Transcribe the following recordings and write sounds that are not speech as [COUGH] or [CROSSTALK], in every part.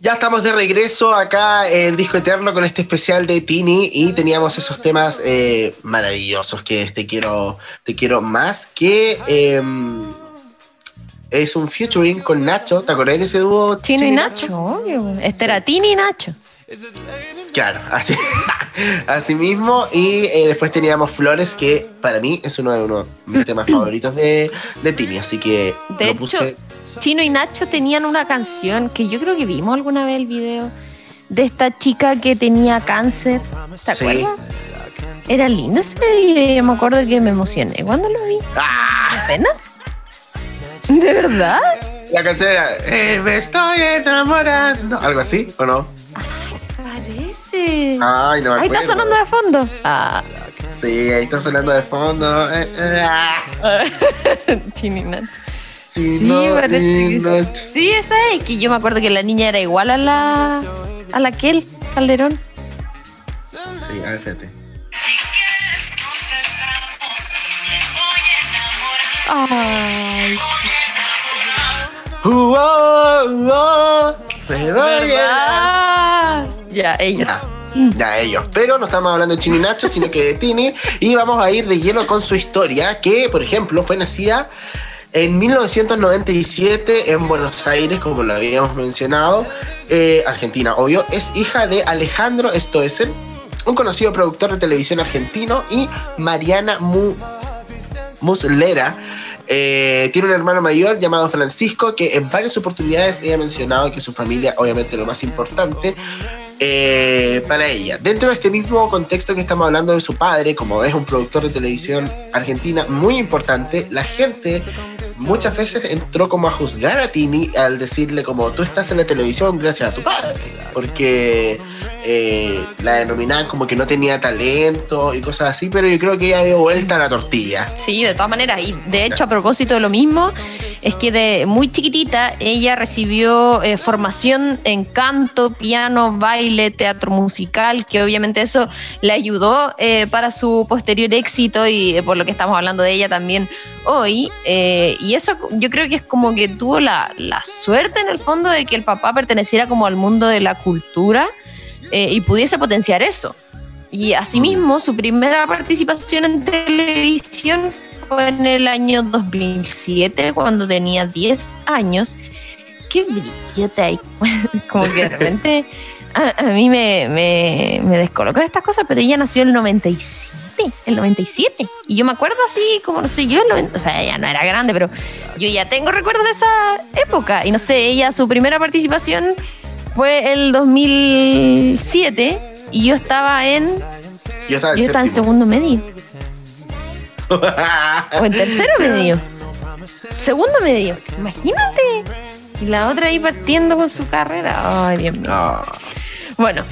Ya estamos de regreso acá en Disco Eterno con este especial de Tini y teníamos esos temas eh, maravillosos que te quiero, te quiero más que em, es un featuring con Nacho. ¿Te acordás de ese dúo? Chino y Nacho, obvio. Este era Tini y Nacho. Claro, así, [LAUGHS] así mismo. Y eh, después teníamos Flores, que para mí es uno de, uno de mis temas [CLEARS THROAT] favoritos de, de Tini. Así que De lo hecho, puse. Chino y Nacho tenían una canción que yo creo que vimos alguna vez el video de esta chica que tenía cáncer. ¿Te Sí. acuerdas? Era lindo ese video. Me acuerdo que me emocioné cuando lo vi. ¡Ah! ¿Pena? ¿De verdad? La canción era eh, Me estoy enamorando. ¿Algo así o no? Parece. Ay, no me Ahí está acuerdo. sonando de fondo. Ah, Sí, ahí está sonando de fondo. Eh, eh, ah. [LAUGHS] Chino y Nacho. Sí, Sí, no, parece que lindo. sí. Sí, esa es. Que yo me acuerdo que la niña era igual a la. a la Kel Calderón. Sí, a ver, espérate. Ay, Uh, oh, oh, me voy. Ya, ellos. Ya, ya ellos. Pero no estamos hablando de Chini Nacho, sino que de Tini. Y vamos a ir de lleno con su historia, que, por ejemplo, fue nacida en 1997 en Buenos Aires, como lo habíamos mencionado. Eh, Argentina, obvio. Es hija de Alejandro Stoessel, un conocido productor de televisión argentino, y Mariana Mu Muslera. Eh, tiene un hermano mayor llamado Francisco que en varias oportunidades ella ha mencionado que su familia, obviamente lo más importante, eh, para ella. Dentro de este mismo contexto que estamos hablando de su padre, como es un productor de televisión argentina muy importante, la gente muchas veces entró como a juzgar a Tini al decirle como tú estás en la televisión gracias a tu padre, porque eh, la denominaban como que no tenía talento y cosas así, pero yo creo que ella dio vuelta a la tortilla. Sí, de todas maneras. Y de hecho, a propósito de lo mismo, es que de muy chiquitita ella recibió eh, formación en canto, piano, baile, teatro musical, que obviamente eso le ayudó eh, para su posterior éxito y por lo que estamos hablando de ella también hoy. Y eso yo creo que es como que tuvo la, la suerte en el fondo de que el papá perteneciera como al mundo de la cultura eh, y pudiese potenciar eso. Y asimismo, su primera participación en televisión fue en el año 2007, cuando tenía 10 años. Qué brillante ahí. [LAUGHS] Como que de repente a, mí me, me, me estas cosas, pero ella nació en el 97, el 97. Y yo me acuerdo así, como no sé, yo, el 90 o sea, ella no era grande, pero yo ya tengo recuerdos de esa época. Y no sé, ella, su primera participación fue el 2007 y yo estaba en, Yo estaba en yo estaba en séptimo. segundo medio. [LAUGHS] O en tercero medio. Segundo medio. Imagínate. Y la otra ahí partiendo con su carrera. Ay, Dios mío. No. Bueno.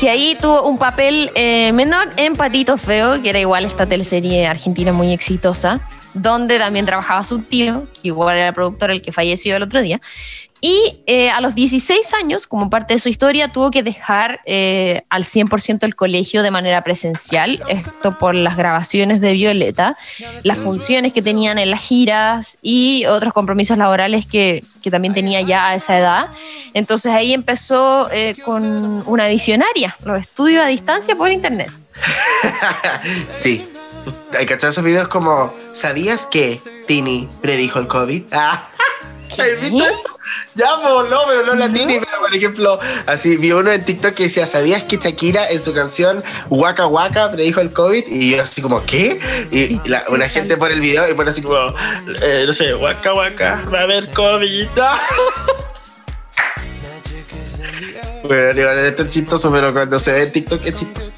Que ahí tuvo un papel eh, menor en Patito Feo, que era igual esta teleserie argentina muy exitosa, donde también trabajaba su tío, que igual era el productor, el que falleció el otro día. Y eh, a los 16 años, como parte de su historia, tuvo que dejar eh, al 100% el colegio de manera presencial, esto por las grabaciones de Violeta, las funciones que tenían en las giras y otros compromisos laborales que, que también tenía ya a esa edad. Entonces ahí empezó eh, con una visionaria, los estudios a distancia por internet. [LAUGHS] sí. Hay que echar esos videos como ¿Sabías que Tini predijo el COVID? [LAUGHS] ¿Has visto eso? Ya, no, pero no la Tini, pero por ejemplo, así vi uno en TikTok que decía, ¿sabías que Shakira en su canción Waka Waka predijo el COVID? Y yo así como, ¿qué? Y la- una gente pone el video y pone así como, eh, no sé, Waka Waka, va a haber COVID. [LAUGHS] Bueno, igual esto es chistoso, pero cuando se ve en TikTok es chistoso.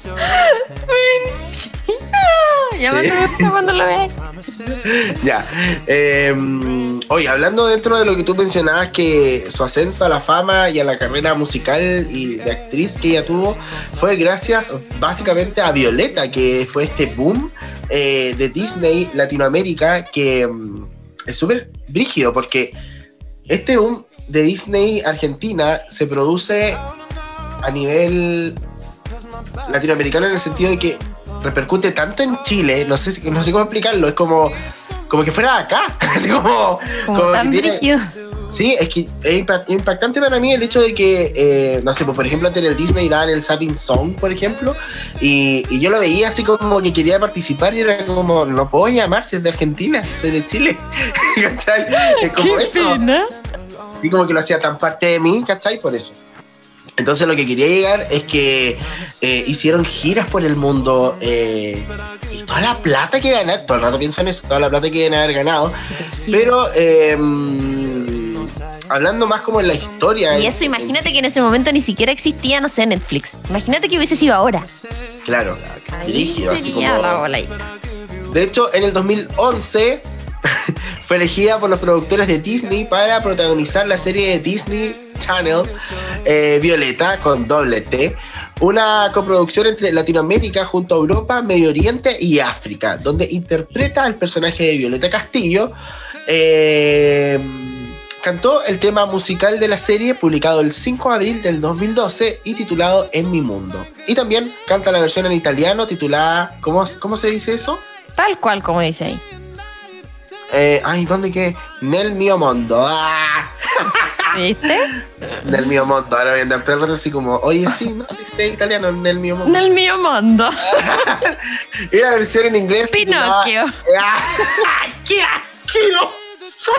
Ya me gusta cuando lo ves. [LAUGHS] Ya. Eh, oye, hablando dentro de lo que tú mencionabas, que su ascenso a la fama y a la carrera musical y de actriz que ella tuvo fue gracias básicamente a Violeta, que fue este boom eh, de Disney Latinoamérica que mm, es súper brígido porque este boom de Disney Argentina se produce a nivel latinoamericano en el sentido de que repercute tanto en Chile, no sé, no sé cómo explicarlo, es como, como que fuera acá, [LAUGHS] así como, Como como tan que tiene-. Sí, es que es impactante para mí el hecho de que, eh, no sé, pues, por ejemplo, antes en el Disney daban el Sapping Song, por ejemplo, y, y, yo lo veía así como que quería participar y era como, no puedo llamar si es de Argentina, soy de Chile. [LAUGHS] ¿Cachai? Es como Qué eso. pena. Y como que lo hacía tan parte de mí, ¿cachai? Por eso. Entonces lo que quería llegar es que eh, hicieron giras por el mundo eh, y toda la plata que ganaron, todo el rato pienso en eso, toda la plata que deben haber ganado, pero eh, hablando más como en la historia. Y eso, en imagínate que en ese momento ni siquiera existía, no sé, Netflix. Imagínate que hubiese sido ahora. Claro, dirigido, así como... la. De hecho, en el 2011 [LAUGHS] fue elegida por los productores de Disney para protagonizar la serie de Disney Channel eh, Violeta con doble T, una coproducción entre Latinoamérica junto a Europa, Medio Oriente y África, donde interpreta al personaje de Violeta Castillo. eh, cantó el tema musical de la serie publicado el 5 de abril del 2012 y titulado En mi mundo. Y también canta la versión en italiano titulada, ¿cómo, cómo se dice eso? Tal cual como dice ahí. Eh, ay, ¿dónde qué? Nel mio mondo. ¡Ah! ¿Viste? Nel mio mondo. Ahora voy a andar todo el rato así como, oye, sí, no sí, sé italiano, nel mio mondo. el mío mundo. Y [LAUGHS] la versión en inglés. titulada- Pinocchio. ¡Ah! [LAUGHS] ¡Qué asqueroso!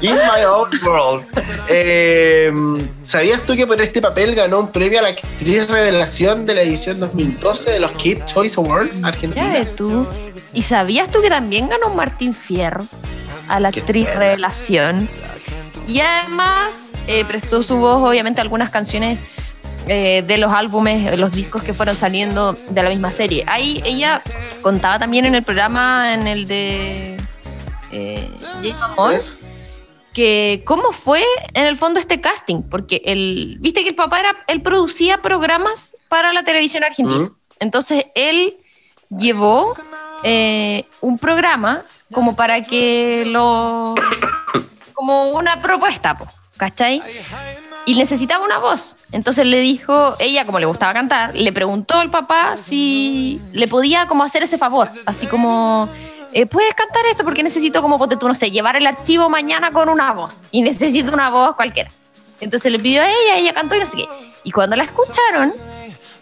In my own world. Eh, ¿Sabías tú que por este papel ganó un premio a la actriz revelación de la edición 2012 de los Kid Choice Awards Argentina? tú. ¿Y sabías tú que también ganó Martín Fierro a la actriz revelación? Y además eh, prestó su voz, obviamente, a algunas canciones eh, de los álbumes, de los discos que fueron saliendo de la misma serie. Ahí ella contaba también en el programa, en el de eh, que cómo fue en el fondo este casting, porque él, viste que el papá era, él producía programas para la televisión argentina. Entonces él llevó eh, un programa como para que lo. como una propuesta, po, ¿cachai? Y necesitaba una voz. Entonces le dijo, ella como le gustaba cantar, le preguntó al papá si le podía como hacer ese favor, así como, eh, ¿puedes cantar esto? Porque necesito como, ponte no sé, llevar el archivo mañana con una voz. Y [LAUGHS] necesito una voz cualquiera. Entonces le pidió a ella, ella cantó y no sé qué. Y cuando la escucharon,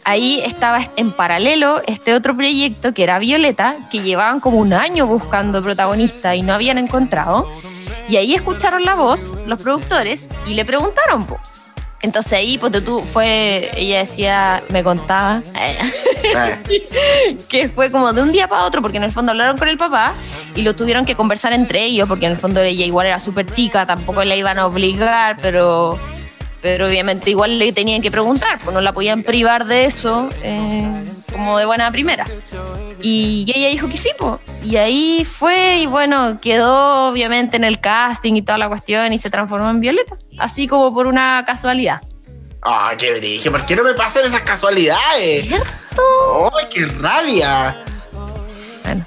ahí estaba en paralelo este otro proyecto que era Violeta, que llevaban como un año buscando protagonista y no habían encontrado. Y ahí escucharon la voz, los productores, y le preguntaron, po. Entonces ahí, pues tú, fue, ella decía, me contaba, [LAUGHS] Ah, [LAUGHS] que fue como de un día para otro, porque en el fondo hablaron con el papá y lo tuvieron que conversar entre ellos, porque en el fondo ella igual era súper chica, tampoco la iban a obligar, pero, pero obviamente igual le tenían que preguntar, pues no la podían privar de eso, eh, como de buena primera. Y ella dijo que sí, pues. Y ahí fue, y bueno, quedó obviamente en el casting y toda la cuestión y se transformó en Violeta. Así como por una casualidad. Ah, qué brillo. ¿Por qué no me pasan esas casualidades? ¿Cierto? ¡Ay, qué rabia! Bueno.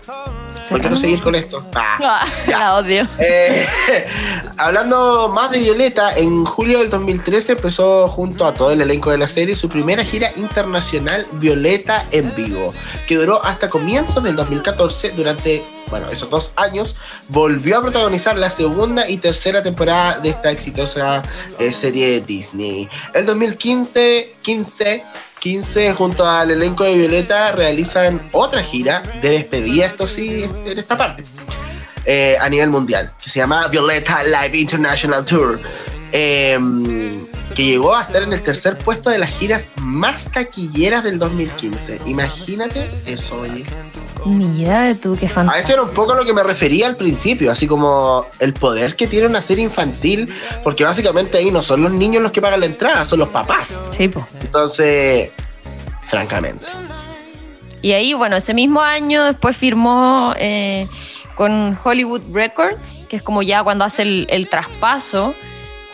¿Por qué no seguir con esto? Ah. [LAUGHS] Ah, la odio. Eh, [LAUGHS] hablando más de Violeta, en julio del 2013 empezó junto a todo el elenco de la serie su primera gira internacional Violeta en vivo, que duró hasta comienzos del 2014. Durante, bueno, esos dos años, volvió a protagonizar la segunda y tercera temporada de esta exitosa eh, serie de Disney. El 2015, 15, 15 junto al elenco de Violeta realizan otra gira de despedida, esto sí, en esta parte eh, a nivel mundial, que se llama Violeta Live International Tour, eh, que llegó a estar en el tercer puesto de las giras más taquilleras del 2015. Imagínate eso, oye. Mira tú, qué A fantástico. eso era un poco a lo que me refería al principio, así como el poder que tiene una serie infantil, porque básicamente ahí no son los niños los que pagan la entrada, son los papás. Sí, po. Entonces, francamente. Y ahí, bueno, ese mismo año después firmó eh, con Hollywood Records, que es como ya cuando hace el, el traspaso,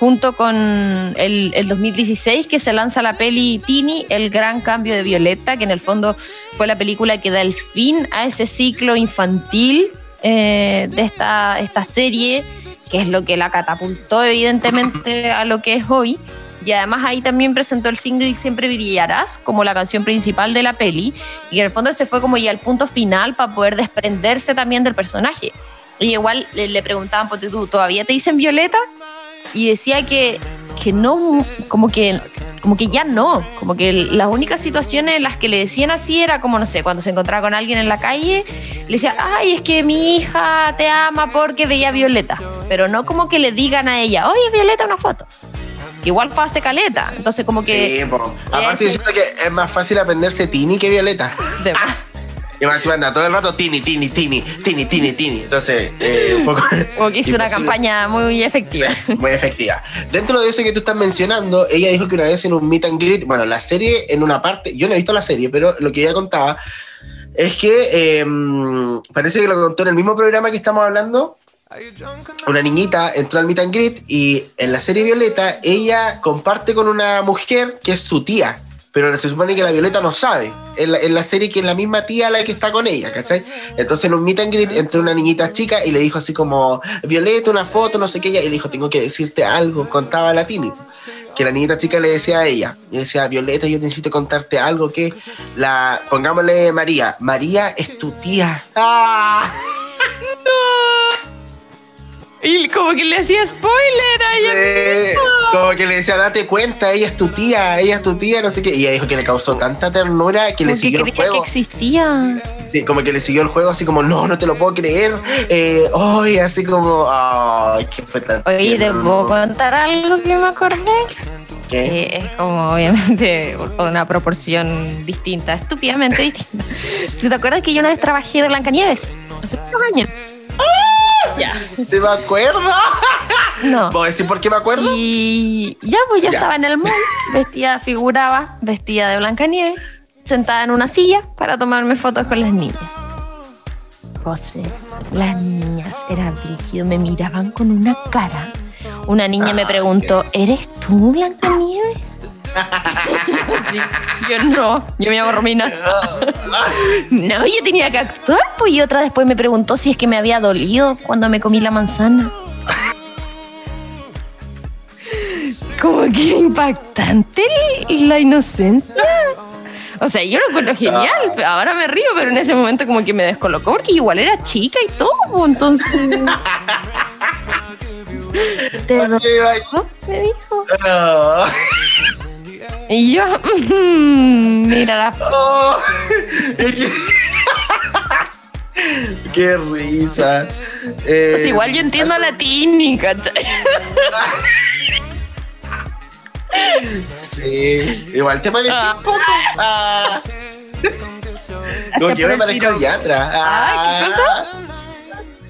junto con el, el 2016 que se lanza la peli Tini, El Gran Cambio de Violeta, que en el fondo fue la película que da el fin a ese ciclo infantil eh, de esta, esta serie, que es lo que la catapultó evidentemente a lo que es hoy. Y además ahí también presentó el single Siempre Brillarás como la canción principal de la peli. Y en el fondo ese fue como ya el punto final para poder desprenderse también del personaje. Y igual le, le preguntaban, ¿todavía te dicen Violeta? Y decía que, que no, como que, como que ya no, como que las únicas situaciones en las que le decían así era como, no sé, cuando se encontraba con alguien en la calle, le decía, ay, es que mi hija te ama porque veía Violeta, pero no como que le digan a ella, oye, Violeta, una foto. Igual fue hace caleta, entonces como que... Sí, po. Aparte, yo siento que es más fácil aprenderse Tini que Violeta. de- [LAUGHS] Y más anda todo el rato Tini, Tini, Tini, Tini, Tini, Tini. Entonces, eh, un poco. [LAUGHS] como que hizo una campaña muy efectiva. Sí, muy efectiva. Dentro de eso que tú estás mencionando, ella dijo que una vez en un meet and greet, bueno, la serie en una parte, yo no he visto la serie, pero lo que ella contaba es que eh, parece que lo contó en el mismo programa que estamos hablando. Una niñita entró al meet and greet y en la serie Violeta ella comparte con una mujer que es su tía, pero se supone que la Violeta no sabe. En la, en la serie que es la misma tía la que está con ella, ¿cachai? Entonces en un meet and greet entró una niñita chica y le dijo así como, Violeta, una foto, no sé qué, ella, y le dijo, tengo que decirte algo, contaba la Tini. Que la niñita chica le decía a ella, y decía, Violeta, yo necesito contarte algo que la, pongámosle María, María es tu tía. ¡Ah! Y como que le hacía spoiler a ella. Sí, como que le decía, date cuenta, ella es tu tía, ella es tu tía, no sé qué. Y ella dijo que le causó tanta ternura que le Como que siguió el creía que juego. existía. Sí, como que le siguió el juego así como, no, no te lo puedo creer. Eh, ay, así como, ay, que fue tan. Oye, ¿te puedo contar algo que me acordé? ¿Qué? Que es como obviamente una proporción distinta, estúpidamente distinta. ¿Tú te acuerdas que yo una vez trabajé de Blancanieves? Hace unos años. Ya. ¿Se me acuerda? [LAUGHS] No. ¿Puedo decir por qué me acuerdo? Y ya, pues Ya. estaba en el mall, vestida, figuraba, vestida de Blancanieves, sentada en una silla para tomarme fotos con las niñas. José, las niñas, era brígido, me miraban con una cara. Una niña me Ah, preguntó, ¿eres tú Blancanieves? [LAUGHS] Sí, yo no, yo me llamo Romina. [LAUGHS] No, yo tenía que actuar, pues y otra después me preguntó si es que me había dolido cuando me comí la manzana. Como que impactante la inocencia. O sea, yo lo encuentro genial. Ah. Ahora me río, pero en ese momento como que me descolocó porque igual era chica y todo, pues, entonces. [LAUGHS] ¿Te dolió? Me dijo. Ah. Y yo, "Mm, mira la [LAUGHS] Oh, [LAUGHS] es que- [LAUGHS] Qué risa. Eh, Pues igual yo entiendo la Tini, ¿cachai? Sí. Igual te parece Ah. un poco. Ah. Como que yo me parezco al. Yatra. Ah, ¿qué cosa?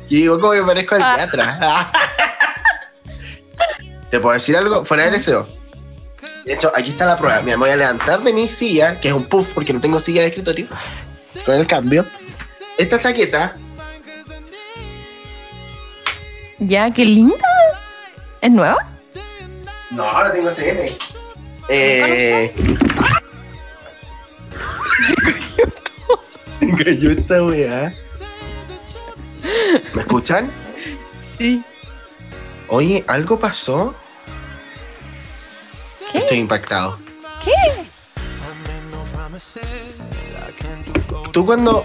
Y digo, como me parezco al Ah. Yatra. ¿Te puedo decir algo? Fuera de deseo. De hecho, aquí está la prueba. Mira, me voy a levantar de mi silla, que es un puff porque no tengo silla de escritorio. Con el cambio. Esta chaqueta, Ya, qué linda. ¿Es nueva? no, la tengo CN. Eh. Me [LAUGHS] cayó esta weá. ¿Me escuchan? Sí. Oye, ¿algo pasó? ¿Qué? Estoy impactado. ¿Qué? Tú cuando,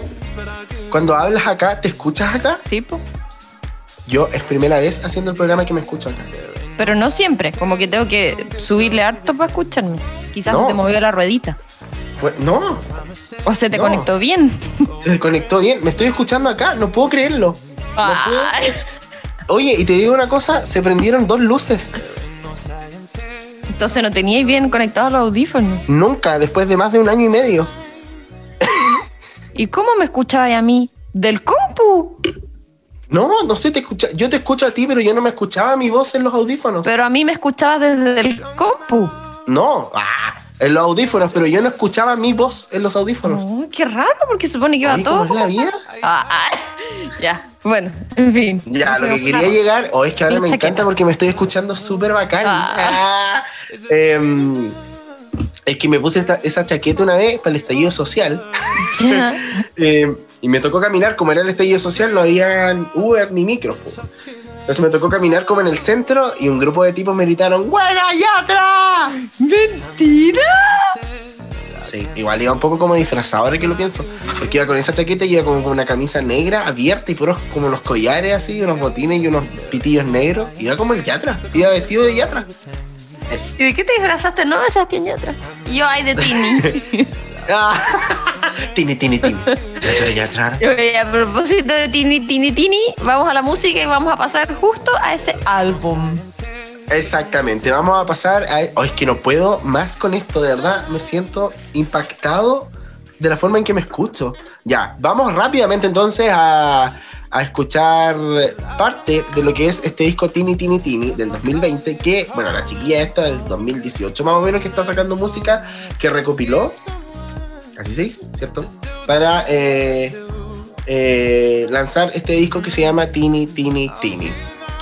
cuando hablas acá, ¿te escuchas acá? Sí, pues. Yo es primera vez haciendo el programa que me escucho acá. Pero no siempre, como que tengo que subirle harto para escucharme. Quizás No. se te movió la ruedita. Pues, no, O se te No. conectó bien. [LAUGHS] se desconectó bien. Me estoy escuchando acá, no puedo creerlo. No puedo. Ay. Oye, y te digo una cosa, se prendieron dos luces. Entonces no teníais bien conectados los audífonos. Nunca, después de más de un año y medio. [LAUGHS] ¿Y cómo me escuchabas a mí? ¿Del compu? No, no sé, te escucha, yo te escucho a ti, pero yo no me escuchaba mi voz en los audífonos. Pero a mí me escuchabas desde el compu. No, ah, en los audífonos, pero yo no escuchaba mi voz en los audífonos. Oh, qué raro, porque supone que va todo. ¿cómo es la vida? [LAUGHS] Ah, ah. ya, bueno, en fin. Ya, lo que quería llegar, o es que ahora me chaqueta. encanta porque me estoy escuchando súper bacán. Ah. Ah, [LAUGHS] em, es que me puse esta- esa chaqueta una vez para el estallido social. [LAUGHS] Em, y me tocó caminar, como era el estallido social, no había Uber ni micro. po. Entonces me tocó caminar como en el centro y un grupo de tipos me gritaron ¡Buena Yatra! ¡Mentira! Sí, igual iba un poco como disfrazado, ahora que lo pienso. Porque iba con esa chaqueta y iba como con una camisa negra abierta y puros como los collares así, unos botines y unos pitillos negros. Iba como el yatra, iba vestido de yatra. ¿Y de qué te disfrazaste? No, Sebastián Yatra. Yo hay de Tini. [LAUGHS] [LAUGHS] Tini, tini, tini. Yatra. A propósito de Tini, Tini, Tini, vamos a la música y vamos a pasar justo a ese álbum. Exactamente, vamos a pasar a... Oh, es que no puedo más con esto, de verdad, me siento impactado de la forma en que me escucho. Ya, vamos rápidamente entonces a, a escuchar parte de lo que es este disco Tini Tini Tini del 2020, que, bueno, la chiquilla esta del 2018 más o menos que está sacando música que recopiló, así se dice, ¿cierto? Para eh, eh, lanzar este disco que se llama Tini Tini Tini.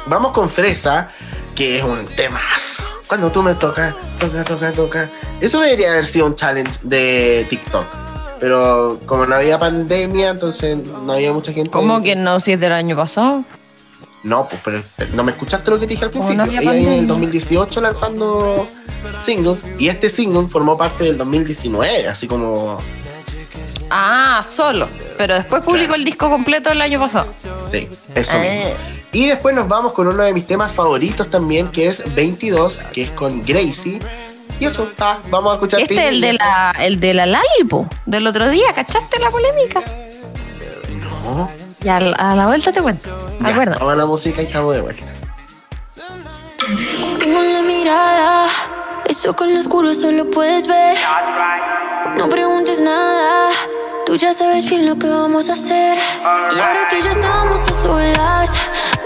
Vamos con Fresa que es un temazo. Cuando tú me tocas, toca, toca, toca. Eso debería haber sido un challenge de TikTok. Pero como no había pandemia, entonces no había mucha gente. ¿Cómo que no? Si es del año pasado. No, pues, pero no me escuchaste lo que te dije al principio. Ella viene en el 2018 lanzando singles y este single formó parte del 2019, así como. Ah, solo. Pero después publicó el disco completo el año pasado. Sí, eso mismo. Eh. Y después nos vamos con uno de mis temas favoritos también, que es 22, que es con Gracie. Y eso, ah, vamos a escuchar. Este es el de la, el de la Lalipo, del otro día, ¿cachaste la polémica? No. Ya a la vuelta te cuento. Acuerdo. Vamos a la música y estamos de vuelta. Tengo la mirada, eso con lo oscuro solo puedes ver. No preguntes nada Tú ya sabes bien lo que vamos a hacer. Y ahora que ya estamos a solas,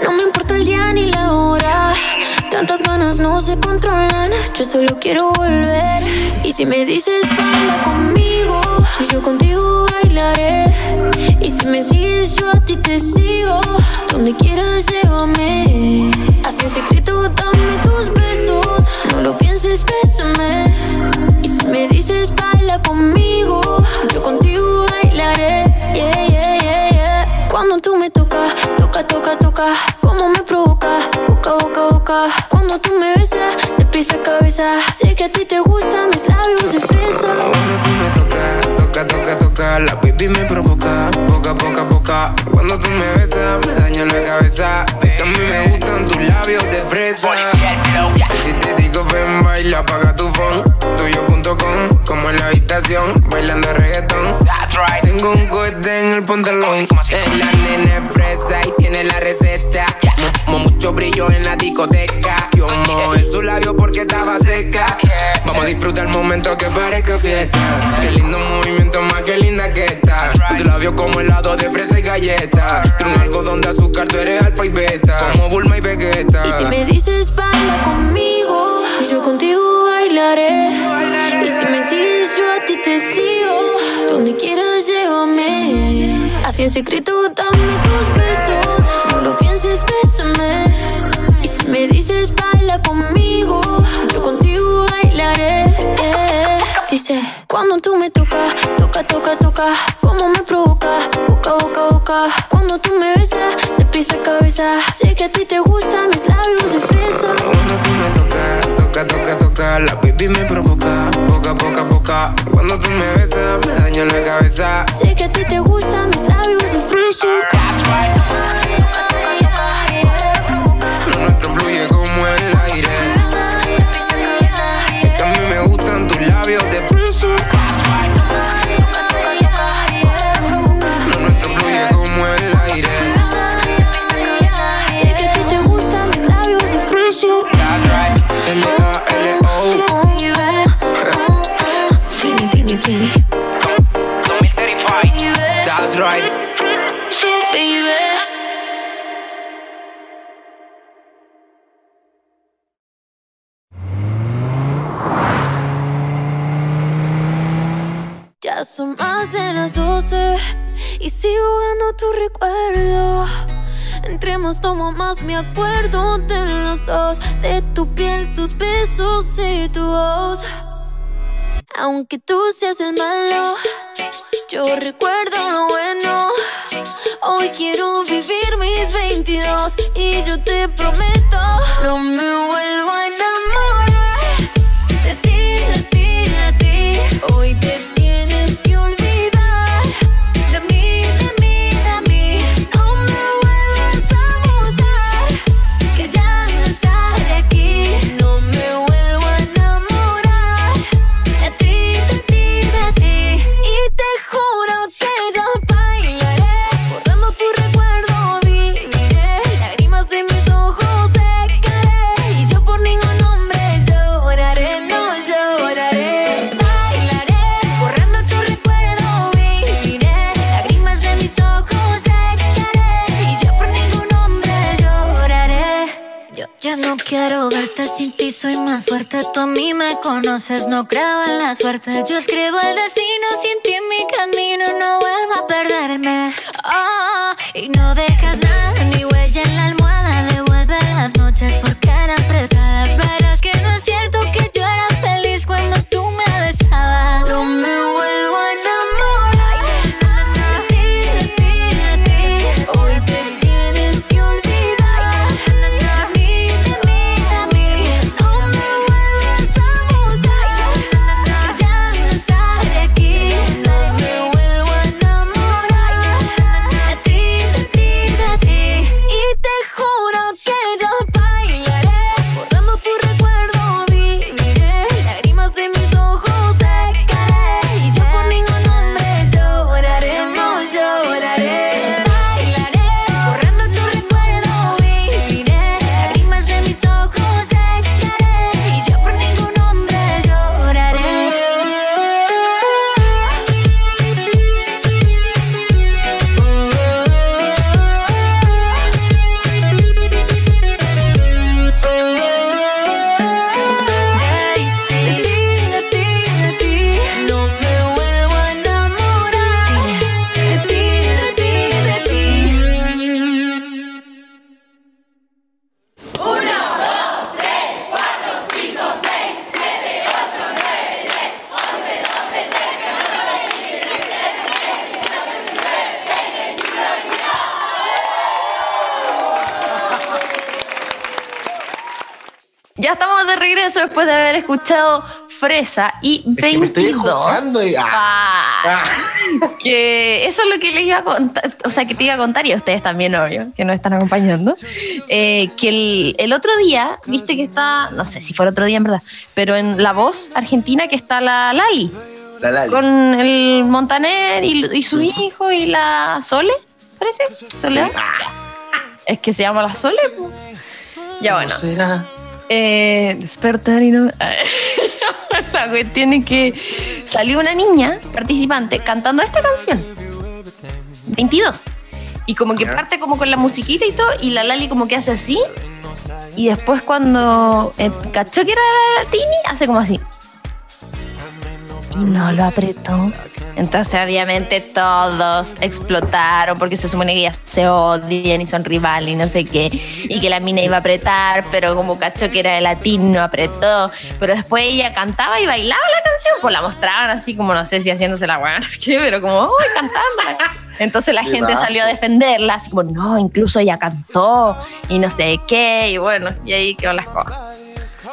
no me importa el día ni la hora. Tantas ganas no se controlan, yo solo quiero volver. Y si me dices baila conmigo, yo contigo bailaré. Y si me sigues, yo a ti te sigo. Donde quieras, llévame. Así en secreto, dame tus besos. No lo pienses, bésame. Y si me dices baila conmigo, yo contigo bailaré. Yeah, yeah, yeah, yeah. Cuando tú me tocas, toca, toca, toca. Como me provoca, boca, boca, boca. Cuando tú me besas, de pies a cabeza. Sé que a ti te gustan mis labios de fresa. Cuando tú me tocas, toca, toca, toca. La baby me provoca, boca, boca, boca. Cuando tú me besas, me daña la cabeza. Es me gustan tus labios de fresa. Si te digo ven, baila, apaga tu phone. Tuyo.com, como en la habitación, bailando reggaetón. Tengo un cohete en el pantalón. Es la nena fresa y tiene la receta. mucho brillo en la discoteca. En su labio porque estaba seca. Vamos a disfrutar el momento que parezca fiesta. Qué lindo movimiento, más que linda que está. Tu labio como helado de fresa y galleta. Tú un algodón de azúcar, tú eres alfa y beta. Como Bulma y Vegeta. Y si me dices baila conmigo, yo contigo bailaré. Y si me sigues, yo a ti te sigo. Donde quieras, llévame. Así en secreto, dame toca, toca, toca, como me provoca, boca, boca, boca. Cuando tú me besas, de pies a cabeza, sé que a ti te gustan mis labios de fresa. Cuando tú me tocas, toca, toca, toca, la baby me provoca, boca, boca, boca. Cuando tú me besas, me daño la cabeza. Sé que a ti te gustan mis labios de fresa. Sigo jugando tu recuerdo. Entremos, tomo más, me acuerdo de los dos, de tu piel, tus besos y tu voz. Aunque tú seas el malo, yo recuerdo lo bueno. Hoy quiero vivir mis 22 y yo te prometo, no me vuelvo a enamorar soy más fuerte. Tú a mí me conoces, no creo la suerte. Yo escribo el destino, sin ti en mi camino no vuelvo a perderme. Oh, y no dejas nada, ni huella en la almohada. Devuelve las noches porque eran prestadas. Verás que no es cierto que yo era feliz cuando tú me besabas. No me estamos de regreso después de haber escuchado Fresa y Es que me estoy 22. escuchando y- ah. Ah, Ah. [LAUGHS] que eso es lo que les iba a contar, o sea, que te iba a contar y a ustedes también, obvio, que nos están acompañando, eh, que el, el otro día, viste que está, no sé si fue el otro día en verdad, pero en La Voz Argentina que está la Lali, La Lali. con el Montaner y, y su hijo y la Sole, parece, Soledad. Ah, Es que se llama la Sole. Ya bueno. ¿cómo será? Eh, despertar y no. [LAUGHS] La cuestión es que salió una niña participante cantando esta canción. 22. Y como que parte como con la musiquita y todo, y la Lali como que hace así. Y después cuando eh, cachó que era la Tini, hace como así. Y no lo apretó. Entonces obviamente todos explotaron porque se supone que ya se odian y son rivales y no sé qué. Y que la mina iba a apretar, pero como cachó que era de latín no apretó. Pero después ella cantaba y bailaba la canción, pues la mostraban así como no sé si haciéndose la buena, [LAUGHS] qué, pero como, uy, cantando. Entonces la gente salió a defenderla, así como, no, incluso ella cantó y no sé qué, y bueno, y ahí quedó las cosas.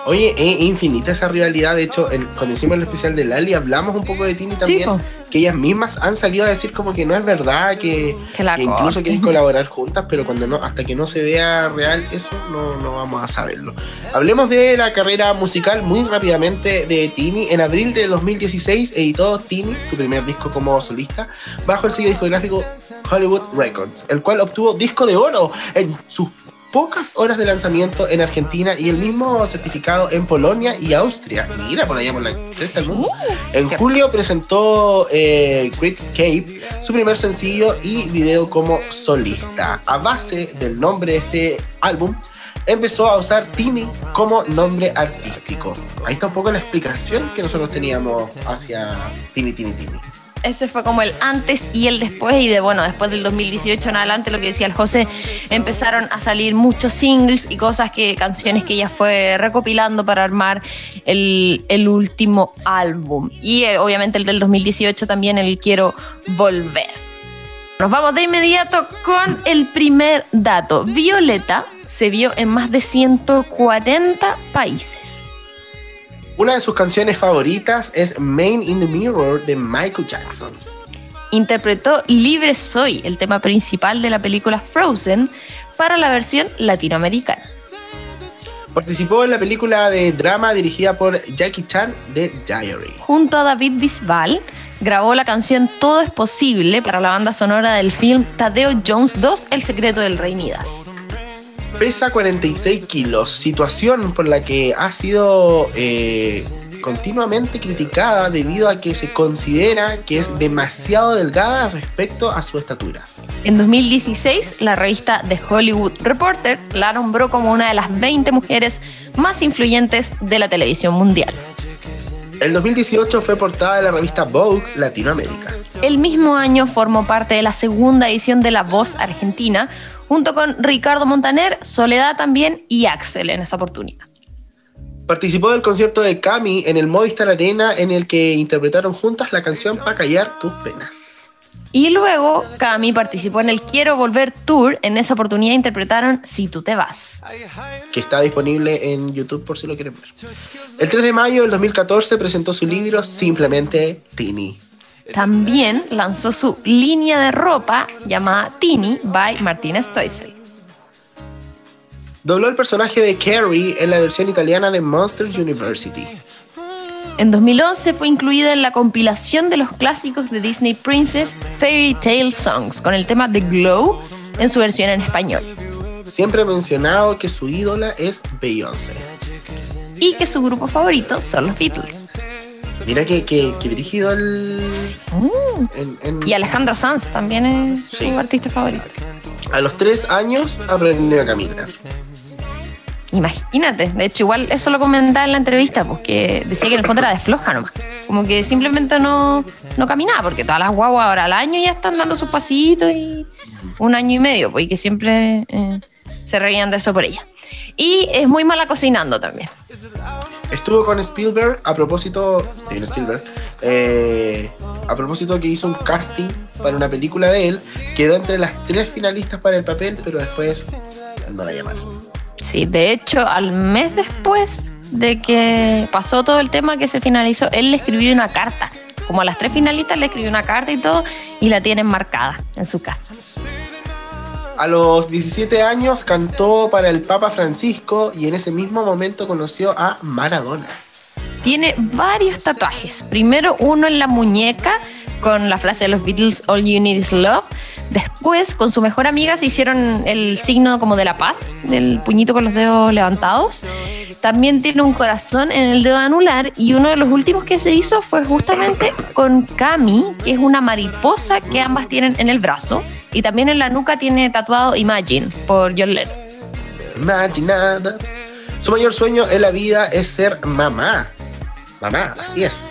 Oye, es infinita esa rivalidad. De hecho, en- cuando hicimos el especial de Lali, hablamos un poco de Tini también. po. que ellas mismas han salido a decir como que no es verdad, que, Que que incluso quieren colaborar juntas, pero cuando no, hasta que no se vea real eso, no, no vamos a saberlo. Hablemos de la carrera musical muy rápidamente de Tini. En abril de 2016 editó Tini su primer disco como solista bajo el sello discográfico Hollywood Records, el cual obtuvo disco de oro en sus pocas horas de lanzamiento en Argentina y el mismo certificado en Polonia y Austria. Mira, por allá por la cresta del mundo. En julio presentó eh, su primer sencillo y video como solista. A base del nombre de este álbum, empezó a usar Tini como nombre artístico. Ahí está un poco la explicación que nosotros teníamos hacia Tini, Tini, Tini. Ese fue como el antes y el después. Y de bueno, después del 2018 en adelante, lo que decía el José, empezaron a salir muchos singles y cosas que, canciones que ella fue recopilando para armar el, último álbum. Y eh, obviamente el del 2018 también, el Quiero Volver. Nos vamos de inmediato con el primer dato. Violeta se vio en más de 140 países. Una de sus canciones favoritas es Main in the Mirror de Michael Jackson. interpretó Libre Soy, el tema principal de la película Frozen, para la versión latinoamericana. Participó en la película de drama dirigida por Jackie Chan de Diary. Junto a David Bisbal, grabó la canción Todo es Posible para la banda sonora del film Tadeo Jones 2, El secreto del rey Midas. Pesa 46 kilos, situación por la que ha sido eh, continuamente criticada debido a que se considera que es demasiado delgada respecto a su estatura. En 2016, la revista The Hollywood Reporter la nombró como una de las 20 mujeres más influyentes de la televisión mundial. En 2018 fue portada de la revista Vogue Latinoamérica. El mismo año formó parte de la segunda edición de La Voz Argentina, junto con Ricardo Montaner, Soledad también y Axel en esa oportunidad. Participó del concierto de Cami en el Movistar Arena en el que interpretaron juntas la canción Pa' callar tus penas. Y luego Cami participó en el Quiero Volver Tour. En esa oportunidad interpretaron Si tú te vas. Que está disponible en YouTube por si lo quieren ver. El 3 de mayo del 2014 presentó su libro Simplemente Tini. También lanzó su línea de ropa llamada Tini by Martina Stoessel. Dobló el personaje de Carrie en la versión italiana de Monster University. En 2011 fue incluida en la compilación de los clásicos de Disney Princess Fairy Tale Songs con el tema The Glow en su versión en español. Siempre ha mencionado que su ídola es Beyoncé. Y que su grupo favorito son los Beatles. Mira que, que, dirigido el. Y Alejandro Sanz también es su artista favorito. A los tres años aprendió a caminar. Imagínate, de hecho igual eso lo comentaba en la entrevista, porque pues, decía que en el fondo era de floja nomás. Como que simplemente no, no caminaba, porque todas las guaguas ahora al año ya están dando sus pasitos y un año y medio, pues y que siempre eh, se reían de eso por ella. Y es muy mala cocinando también. Estuvo con Spielberg a propósito, Spielberg, eh, a propósito que hizo un casting para una película de él, quedó entre las tres finalistas para el papel, pero después no la llamaron. Sí, de hecho, al mes después de que pasó todo el tema que se finalizó, él le escribió una carta. Como a las tres finalistas le escribió una carta y todo, y la tienen marcada en su casa. A los 17 años cantó para el Papa Francisco y en ese mismo momento conoció a Maradona. Tiene varios tatuajes. Primero uno en la muñeca con la frase de los Beatles All You Need Is Love. Después, con su mejor amiga, se hicieron el signo como de la paz, del puñito con los dedos levantados. También tiene un corazón en el dedo anular y uno de los últimos que se hizo fue justamente con Cami, que es una mariposa que ambas tienen en el brazo. Y también en la nuca tiene tatuado Imagine por John Lennon. Imaginada. Su mayor sueño en la vida es ser mamá. Mamá, así es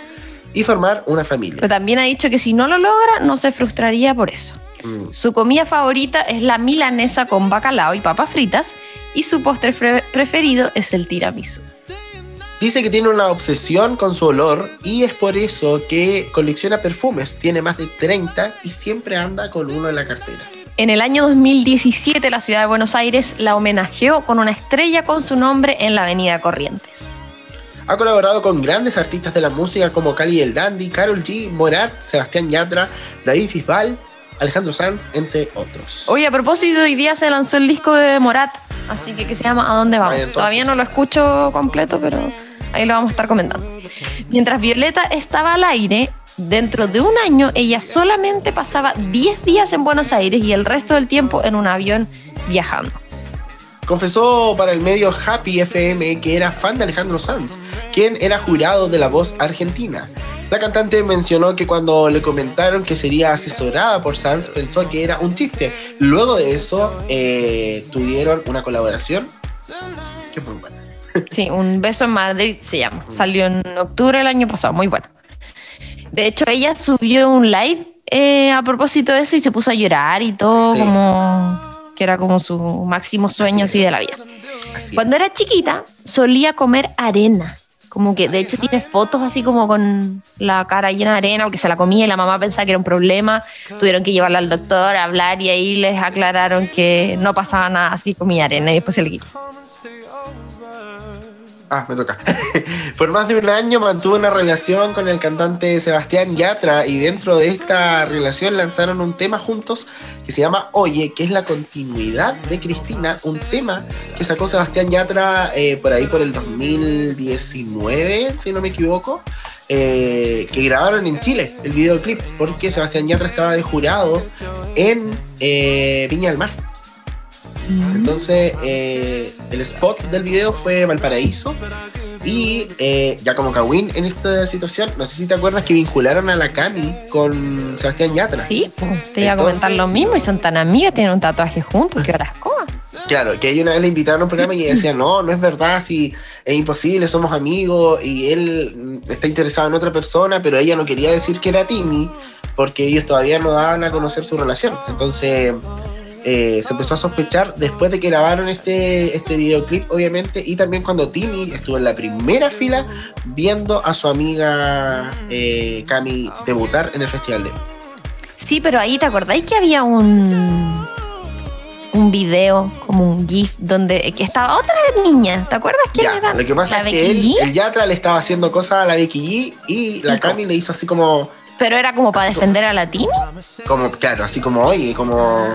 y formar una familia. Pero también ha dicho que si no lo logra, no se frustraría por eso. Mm. Su comida favorita es la milanesa con bacalao y papas fritas y su postre preferido es el tiramisú. Dice que tiene una obsesión con su olor y es por eso que colecciona perfumes. Tiene más de 30 y siempre anda con uno en la cartera. En el año 2017 la ciudad de Buenos Aires la homenajeó con una estrella con su nombre en la avenida Corrientes. Ha colaborado con grandes artistas de la música como Cali el Dandy, Carol G, Morat, Sebastián Yatra, David Fisbal, Alejandro Sanz, entre otros. Oye, a propósito, hoy día se lanzó el disco de Morat, así que que se llama ¿A dónde vamos? Todavía no lo escucho completo, pero ahí lo vamos a estar comentando. Mientras Violeta estaba al aire, dentro de un año ella solamente pasaba 10 días en Buenos Aires y el resto del tiempo en un avión viajando. Confesó para el medio Happy FM que era fan de Alejandro Sanz, quien era jurado de La Voz Argentina. La cantante mencionó que cuando le comentaron que sería asesorada por Sanz pensó que era un chiste. Luego de eso eh, tuvieron una colaboración que muy buena. [LAUGHS] Sí, Un beso en Madrid se llama. Salió en octubre del año pasado, muy bueno. De hecho, ella subió un live eh, a propósito de eso y se puso a llorar y todo como que era como su máximo sueño así, de la vida. Cuando era chiquita, solía comer arena. Como que de hecho tiene fotos así como con la cara llena de arena, porque se la comía y la mamá pensaba que era un problema. Tuvieron que llevarla al doctor a hablar y ahí les aclararon que no pasaba nada así, comía arena y después se le quitó. Ah, me toca. [LAUGHS] Por más de un año mantuvo una relación con el cantante Sebastián Yatra y dentro de esta relación lanzaron un tema juntos que se llama Oye, que es la continuidad de Cristina, un tema que sacó Sebastián Yatra eh, por ahí por el 2019, si no me equivoco, eh, que grabaron en Chile el videoclip, porque Sebastián Yatra estaba de jurado en eh, Viña del Mar. Entonces, eh, el spot del video fue Valparaíso Y eh, ya como Kawin en esta situación, no sé si te acuerdas que vincularon a la Cami con Sebastián Yatra. Sí, pues, te iba a comentar lo mismo y son tan amigas, tienen un tatuaje juntos, qué horas Claro, que ahí una vez le invitaron a un programa y decía, no, no es verdad, si es imposible, somos amigos y él está interesado en otra persona, pero ella no quería decir que era Timmy porque ellos todavía no daban a conocer su relación. Entonces eh, se empezó a sospechar después de que grabaron este, este videoclip, obviamente, y también cuando Timmy estuvo en la primera fila viendo a su amiga eh, Cami debutar en el Festival de... Sí, pero ahí te acordáis que había un un video, como un GIF, donde que estaba otra niña. ¿Te acuerdas quién era? Lo que pasa es que él, el Yatra le estaba haciendo cosas a la Becky G y la Cami le hizo así como pero era como para defender a la Tini. Como, claro, así como hoy, como.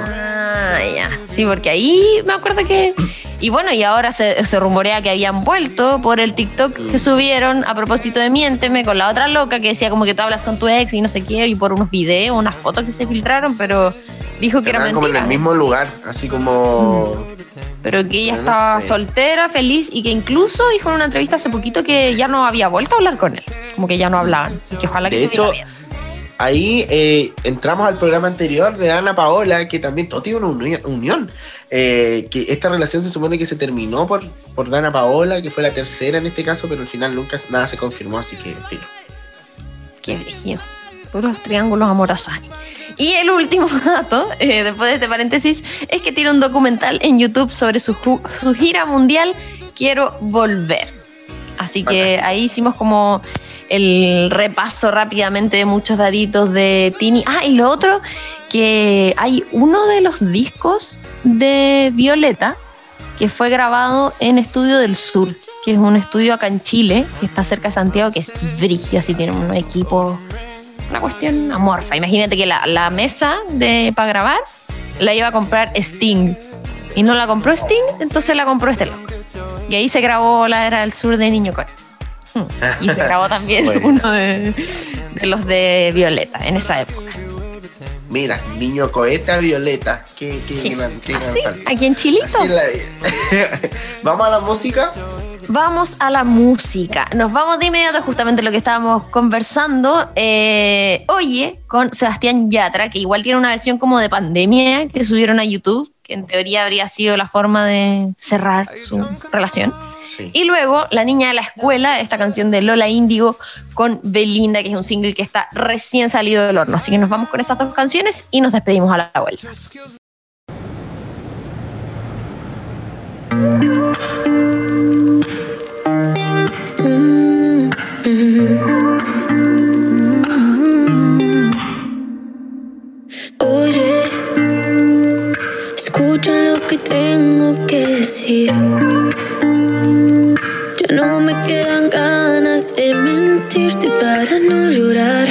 Ah, ya. Sí, porque ahí me acuerdo que. Y bueno, y ahora se, se rumorea que habían vuelto por el TikTok que mm. subieron a propósito de Miénteme con la otra loca que decía como que tú hablas con tu ex y no sé qué, y por unos videos, unas fotos que se filtraron, pero dijo que era mentira. como en el mismo lugar, así como. Mm. Pero que ella estaba soltera, feliz y que incluso dijo en una entrevista hace poquito que ya no había vuelto a hablar con él, como que ya no hablaban, y que ojalá que de hecho, ahí eh, entramos al programa anterior de Ana Paola, que también todo tiene una unión. Eh, que esta relación se supone que se terminó por, por Dana Paola, que fue la tercera en este caso, pero al final nunca nada se confirmó, así que en fin. Qué brillo. Puros triángulos amorosos. Y el último [LAUGHS] dato, eh, después de este paréntesis, es que tiene un documental en YouTube sobre su, su gira mundial Quiero Volver. Así que ahí hicimos como el repaso rápidamente de muchos daditos de Tini. Ah, y lo otro, que hay uno de los discos de Violeta que fue grabado en Estudio del Sur, que es un estudio acá en Chile, que está cerca de Santiago, que es brigio, así tiene un equipo, una cuestión amorfa. Imagínate que la, mesa de, para grabar la iba a comprar Sting. Y no la compró Sting, entonces la compró este loco. Y ahí se grabó la Era del Sur de Niño Core. Y se grabó también [LAUGHS] [LAUGHS] uno de, los de Violeta en esa época. Mira, niño coheta Violeta. Qué, qué, Aquí en Chilito. [LAUGHS] Vamos a la música. Vamos a la música. Nos vamos de inmediato justamente lo que estábamos conversando. Eh, oye, con Sebastián Yatra, que igual tiene una versión como de pandemia que subieron a YouTube que en teoría habría sido la forma de cerrar su relación. Y luego La Niña de la Escuela, esta canción de Lola Índigo con Belinda, que es un single que está recién salido del horno. Así que nos vamos con esas dos canciones y nos despedimos a la vuelta. Escucha tengo que decir. Ya no me quedan ganas de mentirte para no llorar.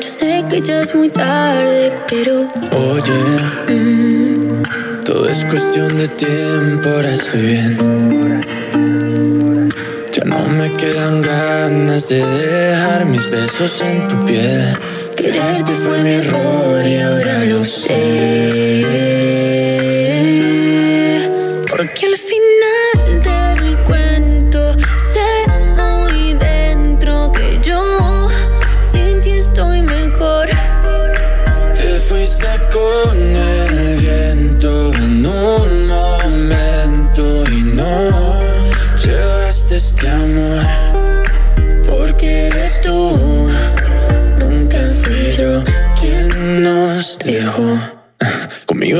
Yo sé que ya es muy tarde, pero. Oye, mm. todo es cuestión de tiempo, ahora estoy bien. Ya no me quedan ganas de dejar mis besos en tu piel. Quererte fue mi error y ahora lo sé.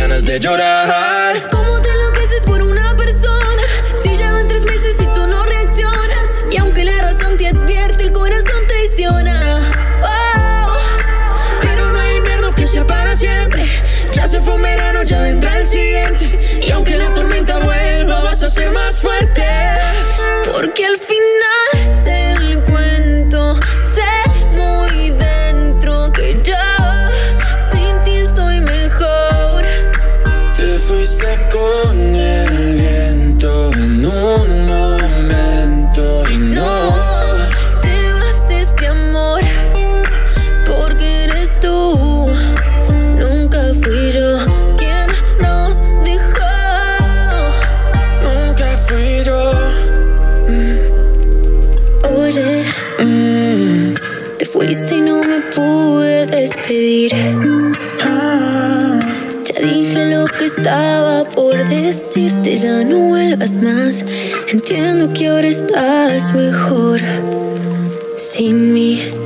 ganas de llorar. ¿Cómo te enloqueces por una persona? Si llevan tres meses y tú no reaccionas. Y aunque la razón te advierte, el corazón traiciona. Oh, pero no hay invierno que para siempre. Ya se fue un verano, ya vendrá el siguiente. Y aunque la tormenta vuelva, vas a ser más fuerte. Porque al final estaba por decirte, ya no vuelvas más. Entiendo que ahora estás mejor sin mí.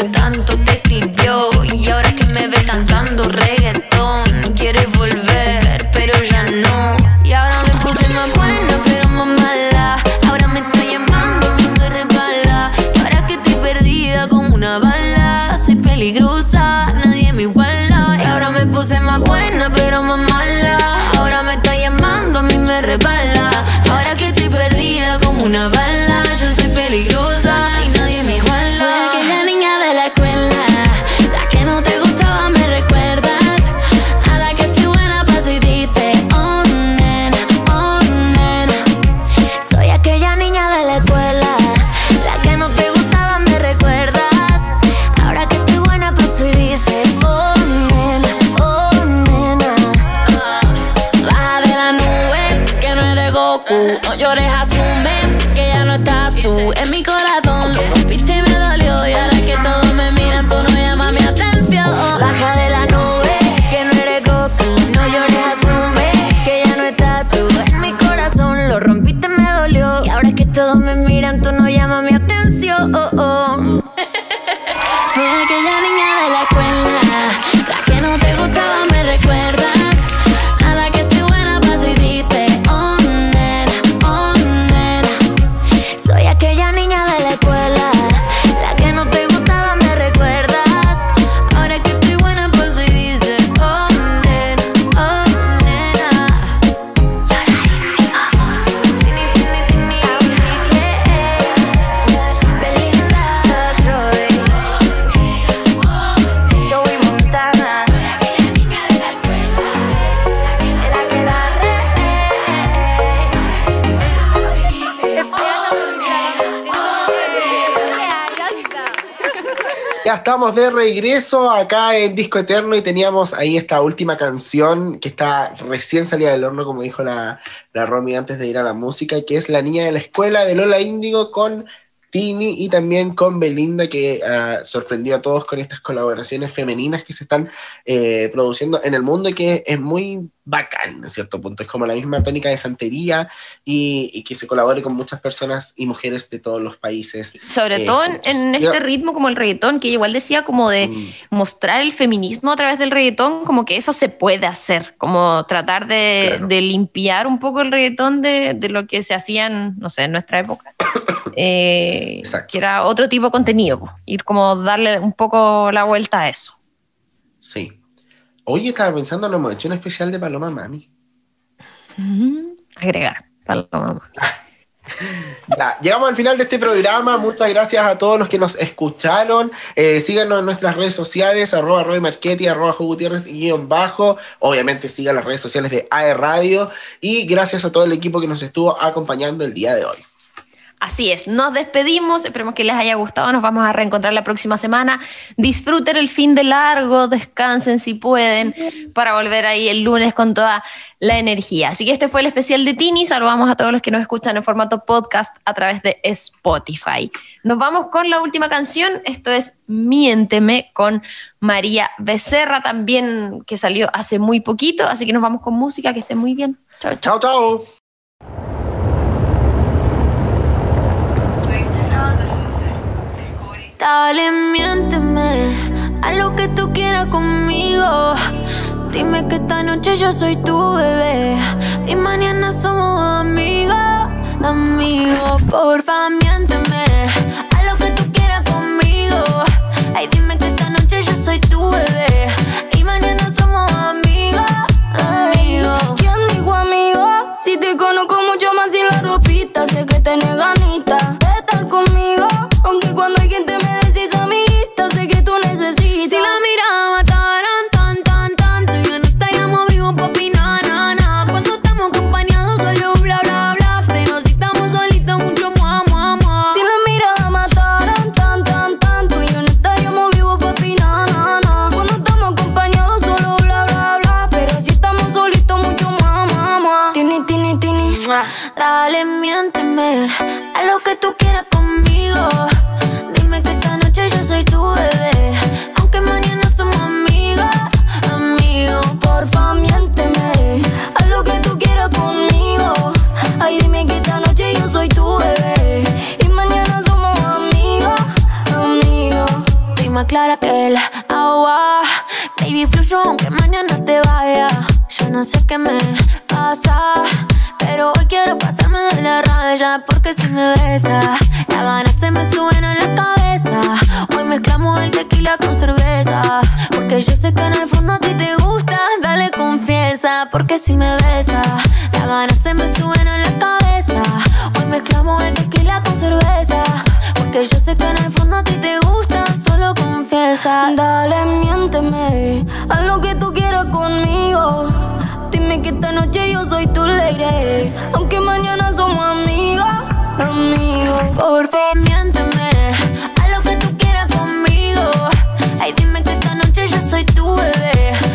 Estamos de regreso acá en Disco Eterno y teníamos ahí esta última canción que está recién salida del horno, como dijo la, la Romy antes de ir a la música, que es La Niña de la Escuela de Lola Índigo con Tini y también con Belinda, que uh, sorprendió a todos con estas colaboraciones femeninas que se están eh, produciendo en el mundo y que es muy bacán, en cierto punto. Es como la misma tónica de santería y, que se colabore con muchas personas y mujeres de todos los países. Sobre eh, todo en, este ritmo como el reggaetón, que igual decía como de mm. mostrar el feminismo a través del reggaetón, como que eso se puede hacer, como tratar de, limpiar un poco el reggaetón de, de, lo que se hacían, no sé, en nuestra época. [COUGHS] Eh, que era otro tipo de contenido, ir como darle un poco la vuelta a eso. Sí. Oye, estaba pensando, no hemos hecho un especial de Paloma Mami. Agregar, Paloma Mami. llegamos al final de este programa. Muchas gracias a todos los que nos escucharon. Eh, síganos en nuestras redes sociales, arroba Roy Marchetti, arroba Gutiérrez guion bajo. Obviamente sigan las redes sociales de AE Radio. Y gracias a todo el equipo que nos estuvo acompañando el día de hoy. Así es, nos despedimos, esperemos que les haya gustado, nos vamos a reencontrar la próxima semana. Disfruten el fin de largo, descansen si pueden, para volver ahí el lunes con toda la energía. Así que este fue el especial de Tini, saludamos a todos los que nos escuchan en formato podcast a través de Spotify. Nos vamos con la última canción, esto es Miénteme con María Becerra también, que salió hace muy poquito, así que nos vamos con música, que estén muy bien. Chao, chao. chao. Dale, miénteme, a lo que tú quieras conmigo. Dime que esta noche yo soy tu bebé y mañana somos amigos, amigos. Porfa, miénteme, el fondo a ti te gusta, dale confianza. Porque si me besa, las ganas se me suben a la cabeza. Hoy mezclamos el tequila con cerveza. Porque yo sé que en el fondo a ti te gusta, solo confiesa. Dale, miénteme, haz lo que tú quieras conmigo. Dime que esta noche yo soy tu lady. Aunque mañana somos amigos, amigos. Por favor, miénteme. Haz lo que tú quieras conmigo. Ay, dime que soy tu bebé.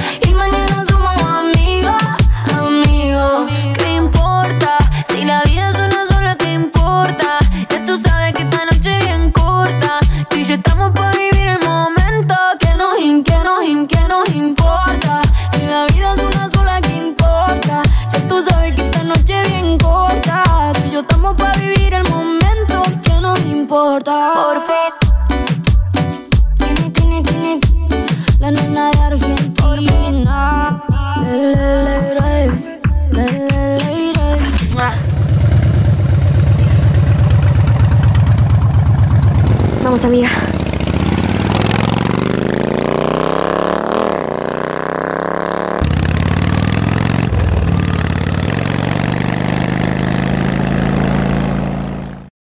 Amiga.